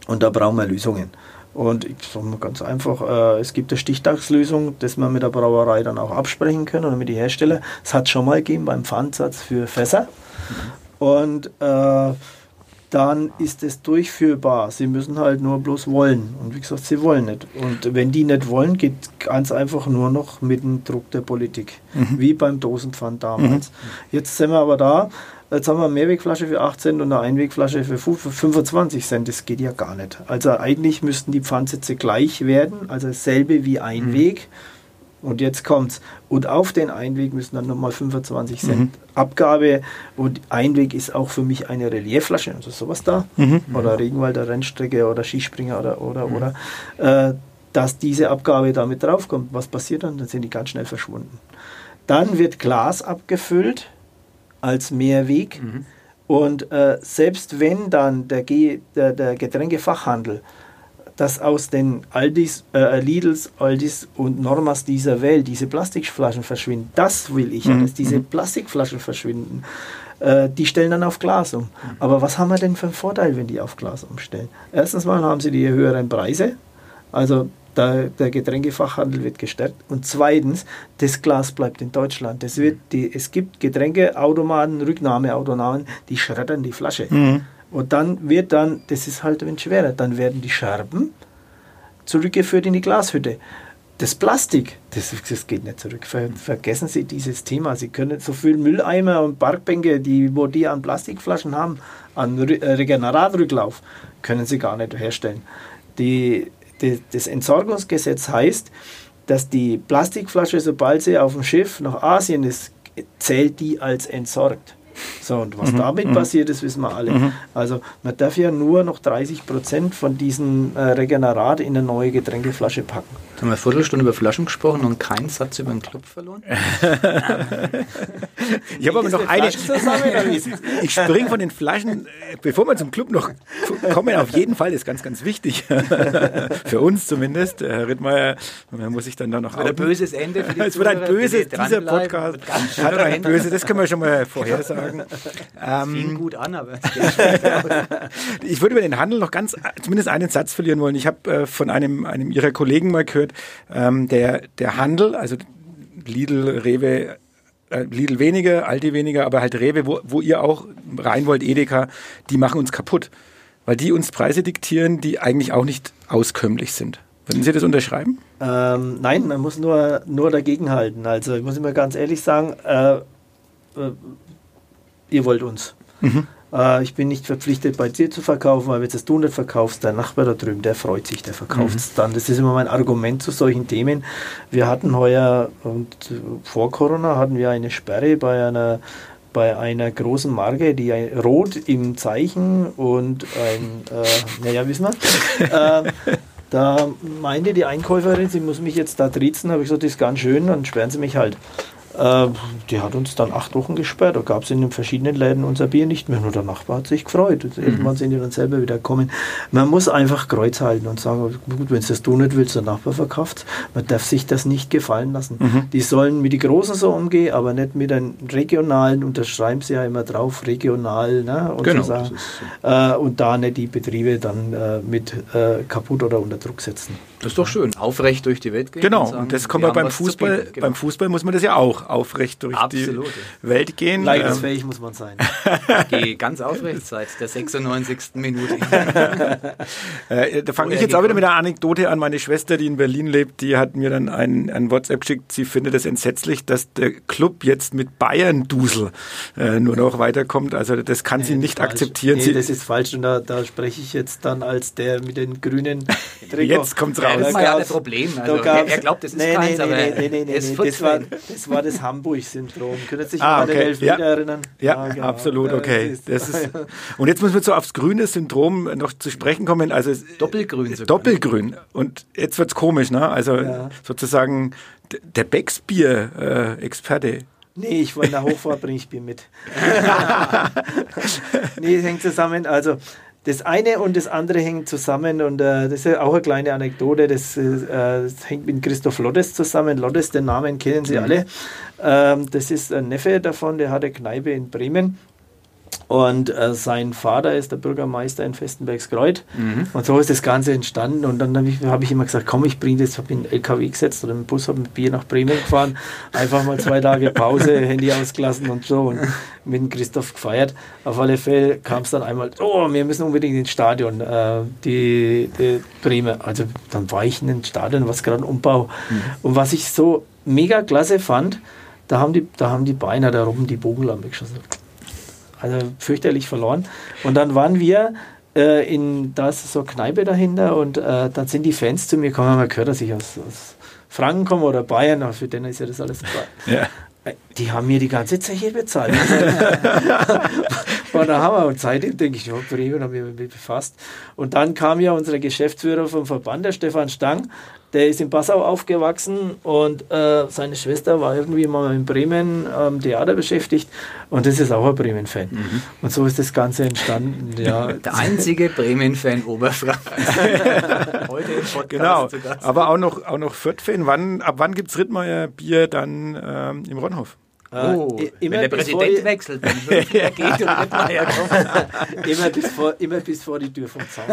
Und da brauchen wir Lösungen. Und ich sage mal ganz einfach, äh, es gibt eine Stichtagslösung, dass wir mit der Brauerei dann auch absprechen können oder mit den Herstellern. Es hat schon mal gegeben beim Pfandsatz für Fässer. Mhm. Und äh, dann ist es durchführbar. Sie müssen halt nur bloß wollen. Und wie gesagt, sie wollen nicht. Und wenn die nicht wollen, geht ganz einfach nur noch mit dem Druck der Politik. Mhm. Wie beim Dosenpfand damals. Mhm. Jetzt sind wir aber da. Jetzt haben wir eine Mehrwegflasche für 8 Cent und eine Einwegflasche für 25 Cent. Das geht ja gar nicht. Also eigentlich müssten die Pfandsätze gleich werden, also dasselbe wie Einweg. Mhm. Und jetzt kommt's. Und auf den Einweg müssen dann nochmal 25 Cent mhm. Abgabe. Und Einweg ist auch für mich eine Reliefflasche, also sowas da. Mhm. Oder Regenwalder Rennstrecke oder Skispringer oder, oder, mhm. oder. Äh, dass diese Abgabe damit draufkommt. Was passiert dann? Dann sind die ganz schnell verschwunden. Dann wird Glas abgefüllt als Mehrweg. Mhm. Und äh, selbst wenn dann der, Ge der, der Getränkefachhandel dass aus den Aldis, äh, Lidls, Aldis und Normas dieser Welt diese Plastikflaschen verschwinden. Das will ich, mhm. dass diese mhm. Plastikflaschen verschwinden. Äh, die stellen dann auf Glas um. Aber was haben wir denn für einen Vorteil, wenn die auf Glas umstellen? Erstens mal haben sie die höheren Preise. Also der, der, Getränkefachhandel wird gestärkt. Und zweitens, das Glas bleibt in Deutschland. Das wird die, es gibt Getränkeautomaten, Rücknahmeautomaten, die schreddern die Flasche. Mhm. Und dann wird dann, das ist halt ein schwerer, dann werden die Scherben zurückgeführt in die Glashütte. Das Plastik, das, das geht nicht zurück. Ver, vergessen Sie dieses Thema. Sie können so viel Mülleimer und Parkbänke, die, wo die an Plastikflaschen haben, an äh, Regeneratrücklauf, können Sie gar nicht herstellen. Die, die, das Entsorgungsgesetz heißt, dass die Plastikflasche, sobald sie auf dem Schiff nach Asien ist, zählt die als entsorgt. So, und was mhm. damit mhm. passiert ist, wissen wir alle. Mhm. Also man darf ja nur noch 30 Prozent von diesem äh, Regenerat in eine neue Getränkeflasche packen. Haben wir eine Viertelstunde über Flaschen gesprochen und keinen Satz über den Club verloren. (laughs) ich habe aber noch eine. (laughs) ich springe von den Flaschen, äh, bevor wir zum Club noch kommen, auf jeden Fall ist ganz, ganz wichtig. (laughs) für uns zumindest. Herr Rittmeier, man muss sich dann da noch. Es wird ein böses Ende für die Es wird ein böses, dieser Podcast hat ein böses, das können wir schon mal vorhersagen sagen. Ähm, Fing gut an, aber ich würde über den Handel noch ganz, zumindest einen Satz verlieren wollen. Ich habe äh, von einem, einem Ihrer Kollegen mal gehört, ähm, der, der Handel, also Lidl, Rewe, äh, Lidl weniger, Aldi weniger, aber halt Rewe, wo, wo ihr auch rein wollt, Edeka, die machen uns kaputt. Weil die uns Preise diktieren, die eigentlich auch nicht auskömmlich sind. Würden Sie das unterschreiben? Ähm, nein, man muss nur, nur dagegenhalten. Also ich muss immer ganz ehrlich sagen, äh, äh ihr wollt uns. Mhm. Äh, ich bin nicht verpflichtet, bei dir zu verkaufen, weil wenn du nicht verkaufst, der Nachbar da drüben, der freut sich, der verkauft es mhm. dann. Das ist immer mein Argument zu solchen Themen. Wir hatten heuer und vor Corona hatten wir eine Sperre bei einer bei einer großen Marke, die Rot im Zeichen und ein, äh, naja, wissen wir. (laughs) äh, da meinte die Einkäuferin, sie muss mich jetzt da trizen, habe ich gesagt, das ist ganz schön, dann sperren sie mich halt. Äh, die hat uns dann acht Wochen gesperrt. Da gab es in den verschiedenen Läden unser Bier nicht mehr. Nur der Nachbar hat sich gefreut. Und mhm. Irgendwann sind die dann selber wieder gekommen. Man muss einfach Kreuz halten und sagen, gut, wenn es das du nicht willst, der Nachbar verkauft Man darf sich das nicht gefallen lassen. Mhm. Die sollen mit den Großen so umgehen, aber nicht mit den regionalen, und das schreiben sie ja immer drauf, regional. Ne, und, genau, so sagen, äh, und da nicht die Betriebe dann äh, mit äh, kaputt oder unter Druck setzen. Das ist doch schön. Aufrecht durch die Welt gehen. Genau, und, sagen, und das kommt man beim Fußball. Genau. Beim Fußball muss man das ja auch aufrecht durch Absolut. die Welt gehen. Leidensfähig ähm. muss man sein. (laughs) Geh ganz aufrecht seit der 96. Minute. (laughs) äh, da fange ich jetzt auch wieder mit einer Anekdote an. Meine Schwester, die in Berlin lebt, die hat mir dann ein, ein WhatsApp geschickt. Sie findet es entsetzlich, dass der Club jetzt mit Bayern-Dusel äh, nur noch weiterkommt. Also das kann sie nicht falsch. akzeptieren. Nee, das ist falsch und da, da spreche ich jetzt dann als der mit den grünen (laughs) Trikot. Jetzt kommt's raus. Das ist ja das Problem. Also, er, er glaubt, das ist nee, keins, nee, aber nee, nee, nee, nee, das, war, das war das Hamburg-Syndrom. Können Sie sich ah, okay. an den Elfmeter ja. erinnern? Ja, ah, genau. absolut, okay. Das ist, (laughs) und jetzt müssen wir so aufs grüne Syndrom noch zu sprechen kommen. Also Doppelgrün sogar. Doppelgrün. Und jetzt wird's komisch, ne? Also ja. sozusagen der Becksbier-Experte. Nee, ich wollte der Hochfahrt bringe ich Bier mit. (laughs) nee, es hängt zusammen. Also das eine und das andere hängen zusammen und äh, das ist auch eine kleine Anekdote. Das, äh, das hängt mit Christoph Loddes zusammen. Loddes, den Namen kennen Sie mhm. alle. Ähm, das ist ein Neffe davon, der hat eine Kneipe in Bremen und äh, sein Vater ist der Bürgermeister in Festenbergskreuth. Mhm. Und so ist das Ganze entstanden. Und dann habe ich, hab ich immer gesagt, komm, ich bringe das, habe in den LKW gesetzt oder im Bus, habe mit Bier nach Bremen gefahren. Einfach mal zwei Tage Pause, (laughs) Handy ausgelassen und so. Und mit Christoph gefeiert. Auf alle Fälle kam es dann einmal, oh, wir müssen unbedingt ins Stadion, äh, die, die Bremer. Also dann war ich in den Stadion, was gerade Umbau. Mhm. Und was ich so mega klasse fand, da haben die, da haben die Beine da oben die Bogenlampe geschossen also fürchterlich verloren. Und dann waren wir äh, in, da ist so eine Kneipe dahinter und äh, dann sind die Fans zu mir gekommen, haben gehört, dass ich aus, aus Franken komme oder Bayern, aber für den ist ja das alles ja. Äh, die haben mir die ganze Zeche bezahlt. War der Hammer. Und seitdem denke ich, ja, Bremen haben wir mit befasst. Und dann kam ja unser Geschäftsführer vom Verband, der Stefan Stang, der ist in Passau aufgewachsen und äh, seine Schwester war irgendwie mal in Bremen am ähm, Theater beschäftigt und das ist auch ein Bremen-Fan. Mhm. Und so ist das Ganze entstanden. (laughs) Ja. Der einzige Bremen-Fan Oberfranken. (laughs) Heute im Podcast genau. Aber auch noch, auch noch Fürth-Fan. Wann, ab wann gibt es Rittmeier Bier dann ähm, im Ronhof? Äh, oh, wenn der Präsident vor, wechselt, dann wird (laughs) geht und Rittmeier kommt. immer, bis vor, immer bis vor die Tür vom Zaun.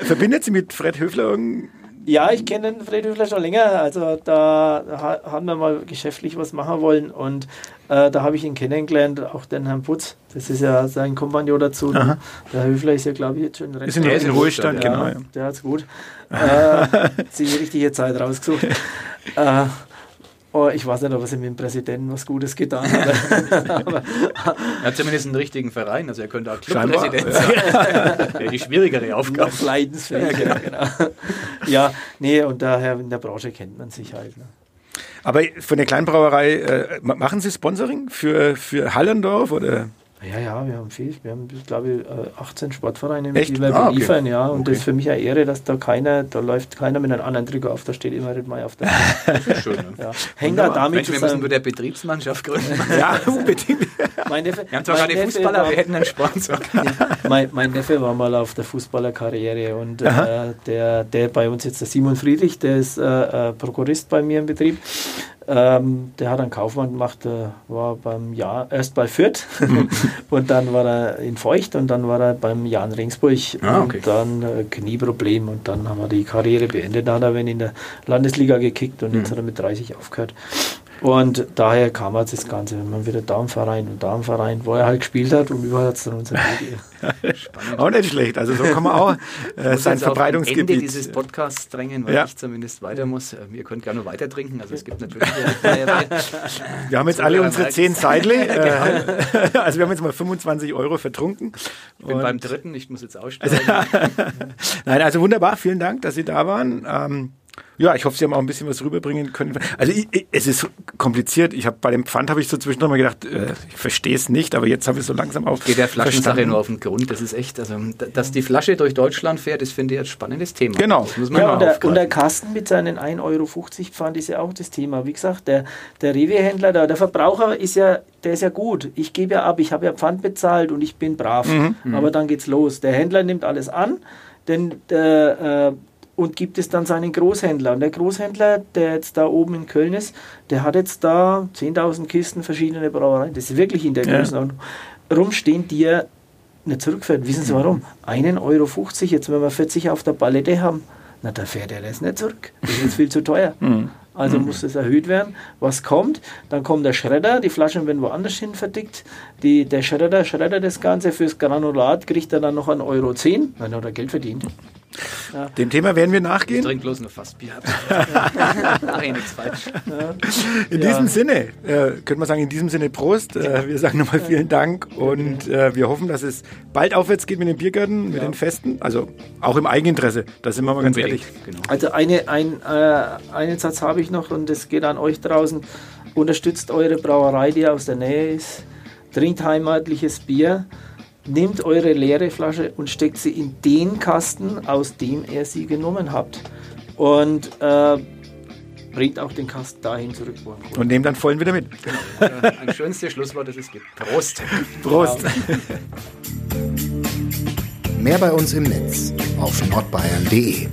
Verbindet Sie mit Fred Höfler irgendein ja, ich kenne den Fred Höfler schon länger. Also da haben wir mal geschäftlich was machen wollen und äh, da habe ich ihn kennengelernt, auch den Herrn Putz. Das ist ja sein Kompagnon dazu. Aha. Der Höfler ist ja, glaube ich, jetzt schon recht. Ist in, in Ruhestand, genau. Ja. Der hat es gut. äh, (laughs) die richtige Zeit rausgesucht. (laughs) äh, Oh, ich weiß nicht, ob er mit dem Präsidenten was Gutes getan hat. (laughs) er hat zumindest einen richtigen Verein, also er könnte auch Clubpräsident sein. (laughs) Ja. die schwierigere Aufgabe. Leidensfähig, ja, genau. ja, nee, und daher in der Branche kennt man sich halt. Ne. Aber von der Kleinbrauerei, äh, machen Sie Sponsoring für, für Hallendorf oder? Ja, ja, wir haben viel. Wir haben, glaube ich, 18 äh, Sportvereine, Echt? die wir ah, beliefern, okay. ja. Und okay. das ist für mich eine Ehre, dass da keiner, da läuft keiner mit einem anderen Trikot auf, da steht immer Rittmeier auf der (laughs) schön, ne? ja. Hängt da damit Mensch, wir müssen nur der Betriebsmannschaft gründen. (laughs) ja, unbedingt. Mein Neffe, wir haben zwar gerade Fußballer, war, wir hätten einen Sponsor. (laughs) mein, mein, Neffe war mal auf der Fußballerkarriere und äh, der, der bei uns jetzt, der Simon Friedrich, der ist äh, äh Prokurist bei mir im Betrieb. Ähm, der hat einen Kaufmann gemacht, der war beim Jahr, erst bei Fürth (laughs) und dann war er in Feucht und dann war er beim Jan Ringsburg ah, okay. und dann äh, Knieproblem und dann haben wir die Karriere beendet. Da hat er wenn in der Landesliga gekickt und mhm. jetzt hat er mit 30 aufgehört. Und daher kam halt das Ganze, wenn man wieder da im Verein und da im Verein, wo er halt gespielt hat und überall hat es dann unser (laughs) Auch nicht schlecht. Also so kann man auch äh, sein Verbreitungsgebiet. Ende dieses Podcasts drängen, weil ja. ich zumindest weiter muss. Ähm, ihr könnt gerne weiter trinken. Also es gibt natürlich. (laughs) wir haben jetzt alle unsere zehn Seidle. (laughs) Äh, genau. also wir haben jetzt mal 25 Euro vertrunken. Ich bin beim dritten, ich muss jetzt aussteigen. Nein, also wunderbar. Vielen Dank, dass Sie da waren. Ähm, ja, ich hoffe, Sie haben auch ein bisschen was rüberbringen können. Also ich, ich, es ist kompliziert. Ich habe bei dem Pfand habe ich so zwischendurch mal gedacht, äh, ich verstehe es nicht, aber jetzt habe ich so langsam auf. Geht der Flaschensache nur auf den Grund. Das ist echt, also dass die Flasche durch Deutschland fährt, das finde ich ein spannendes Thema. Genau. Das muss man ja, und, der, und der Kasten mit seinen 1,50 Euro Pfand ist ja auch das Thema. Wie gesagt, der, der Rewe-Händler da, der Verbraucher ist ja, der ist ja gut. Ich gebe ja ab, ich habe ja Pfand bezahlt und ich bin brav. Mhm. Aber dann geht's los. Der Händler nimmt alles an, denn der, äh, und gibt es dann seinen Großhändler. Und der Großhändler, der jetzt da oben in Köln ist, der hat jetzt da 10.000 Kisten verschiedene Brauereien. Das ist wirklich in der ja. Größenordnung. Rumstehen, die er nicht zurückfährt. Wissen Sie warum? 1,50 Euro, jetzt wenn wir 40 auf der Palette haben, na, da fährt er das nicht zurück. Das ist jetzt viel zu teuer. (laughs) Mhm. Also mhm. muss das erhöht werden. Was kommt? Dann kommt der Schredder, die Flaschen werden woanders hin verdickt. Die, der Schredder schreddert das Ganze fürs Granulat, kriegt er dann noch einen Euro 10, dann hat er Geld verdient. Ja. Dem Thema werden wir nachgehen. Ich trinke bloß nur Fassbier. (laughs) Mach eh nichts falsch. Ja. In diesem Sinne, äh, könnte man sagen, in diesem Sinne Prost. Äh, wir sagen nochmal vielen Dank und äh, wir hoffen, dass es bald aufwärts geht mit den Biergärten, mit den Festen. Also auch im Eigeninteresse. Da sind wir mal ganz ehrlich. Genau. Also eine, ein, äh, einen Satz habe ich noch und das geht an euch draußen. Unterstützt eure Brauerei, die aus der Nähe ist. Trinkt heimatliches Bier nehmt eure leere Flasche und steckt sie in den Kasten, aus dem ihr sie genommen habt. Und äh, bringt auch den Kasten dahin zurück. Und nehmt dann vollen wieder mit. Genau. Ein schönstes Schlusswort, das es gibt. Prost. Prost. Mehr bei uns im Netz auf nordbayern.de.